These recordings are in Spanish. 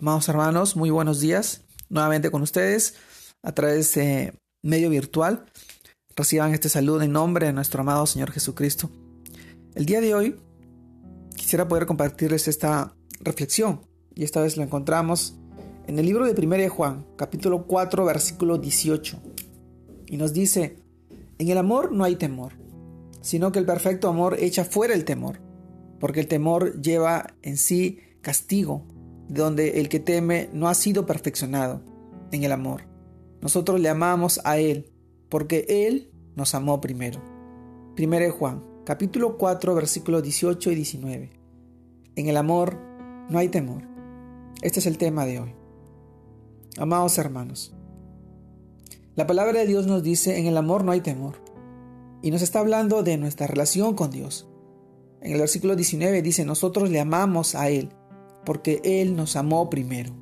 Amados hermanos, muy buenos días. Nuevamente con ustedes a través de medio virtual. Reciban este saludo en nombre de nuestro amado Señor Jesucristo. El día de hoy quisiera poder compartirles esta reflexión y esta vez la encontramos en el libro de 1 de Juan, capítulo 4, versículo 18. Y nos dice, en el amor no hay temor, sino que el perfecto amor echa fuera el temor, porque el temor lleva en sí castigo donde el que teme no ha sido perfeccionado en el amor. Nosotros le amamos a Él, porque Él nos amó primero. Primero Juan, capítulo 4, versículos 18 y 19. En el amor no hay temor. Este es el tema de hoy. Amados hermanos, la palabra de Dios nos dice, en el amor no hay temor. Y nos está hablando de nuestra relación con Dios. En el versículo 19 dice, nosotros le amamos a Él porque Él nos amó primero.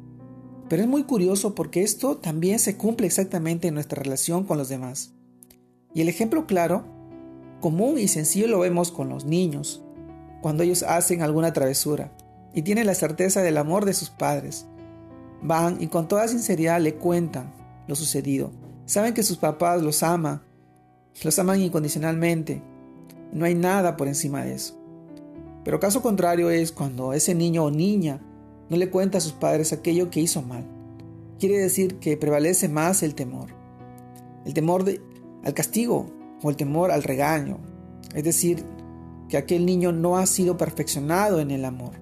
Pero es muy curioso porque esto también se cumple exactamente en nuestra relación con los demás. Y el ejemplo claro, común y sencillo lo vemos con los niños, cuando ellos hacen alguna travesura y tienen la certeza del amor de sus padres. Van y con toda sinceridad le cuentan lo sucedido. Saben que sus papás los aman, los aman incondicionalmente. No hay nada por encima de eso. Pero caso contrario es cuando ese niño o niña no le cuenta a sus padres aquello que hizo mal. Quiere decir que prevalece más el temor. El temor al castigo o el temor al regaño. Es decir, que aquel niño no ha sido perfeccionado en el amor.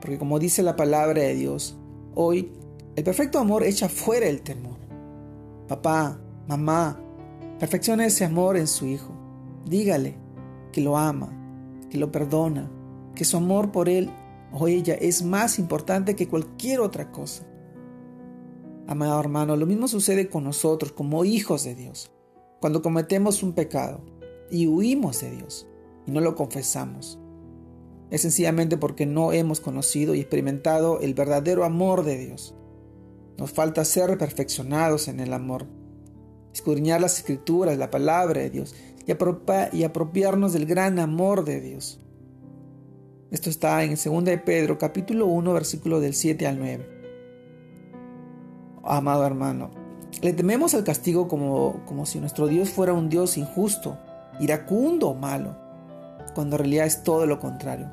Porque como dice la palabra de Dios, hoy el perfecto amor echa fuera el temor. Papá, mamá, perfecciona ese amor en su hijo. Dígale que lo ama, que lo perdona, que su amor por él o ella es más importante que cualquier otra cosa. Amado hermano, lo mismo sucede con nosotros como hijos de Dios. Cuando cometemos un pecado y huimos de Dios y no lo confesamos, es sencillamente porque no hemos conocido y experimentado el verdadero amor de Dios. Nos falta ser perfeccionados en el amor, escudriñar las escrituras, la palabra de Dios y, apropiarnos del gran amor de Dios. Esto está en 2 de Pedro, capítulo 1, versículo del 7 al 9. Amado hermano, le tememos al castigo como, como si nuestro Dios fuera un Dios injusto, iracundo o malo, cuando en realidad es todo lo contrario.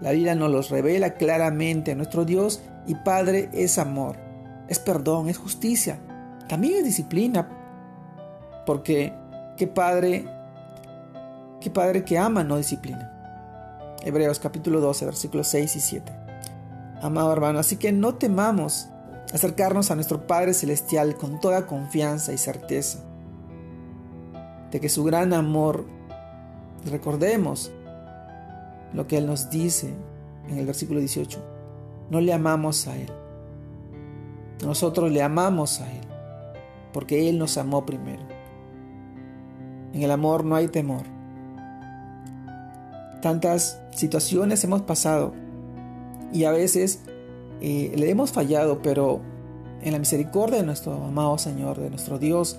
La Biblia nos los revela claramente. Nuestro Dios y Padre es amor, es perdón, es justicia, también es disciplina, porque ¿Qué padre, qué padre que ama no disciplina? Hebreos capítulo 12, versículos 6 y 7. Amado hermano, así que no temamos acercarnos a nuestro Padre Celestial con toda confianza y certeza de que su gran amor, recordemos lo que Él nos dice en el versículo 18, no le amamos a Él, nosotros le amamos a Él, porque Él nos amó primero. En el amor no hay temor. Tantas situaciones hemos pasado y a veces eh, le hemos fallado, pero en la misericordia de nuestro amado Señor, de nuestro Dios,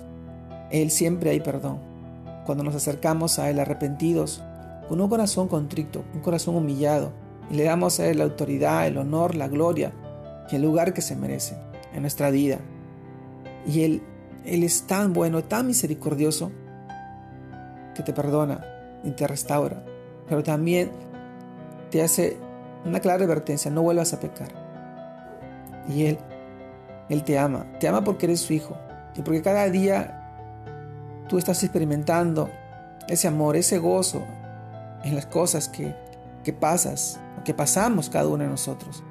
Él siempre hay perdón. Cuando nos acercamos a Él arrepentidos, con un corazón contrito, un corazón humillado, y le damos a Él la autoridad, el honor, la gloria y el lugar que se merece en nuestra vida. Y Él, Él es tan bueno, tan misericordioso, que te perdona y te restaura, pero también te hace una clara advertencia, no vuelvas a pecar. Y Él, Él te ama, te ama porque eres su hijo y porque cada día tú estás experimentando ese amor, ese gozo en las cosas que, que pasas, que pasamos cada uno de nosotros.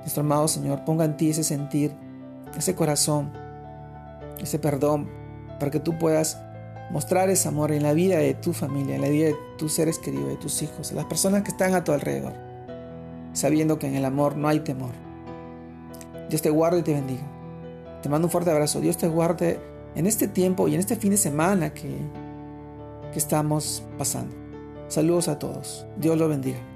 Nuestro amado Señor, ponga en ti ese sentir, ese corazón, ese perdón, para que tú puedas mostrar ese amor en la vida de tu familia, en la vida de tus seres queridos, de tus hijos, de las personas que están a tu alrededor, sabiendo que en el amor no hay temor. Dios te guarde y te bendiga. Te mando un fuerte abrazo. Dios te guarde en este tiempo y en este fin de semana que, que estamos pasando. Saludos a todos. Dios lo bendiga.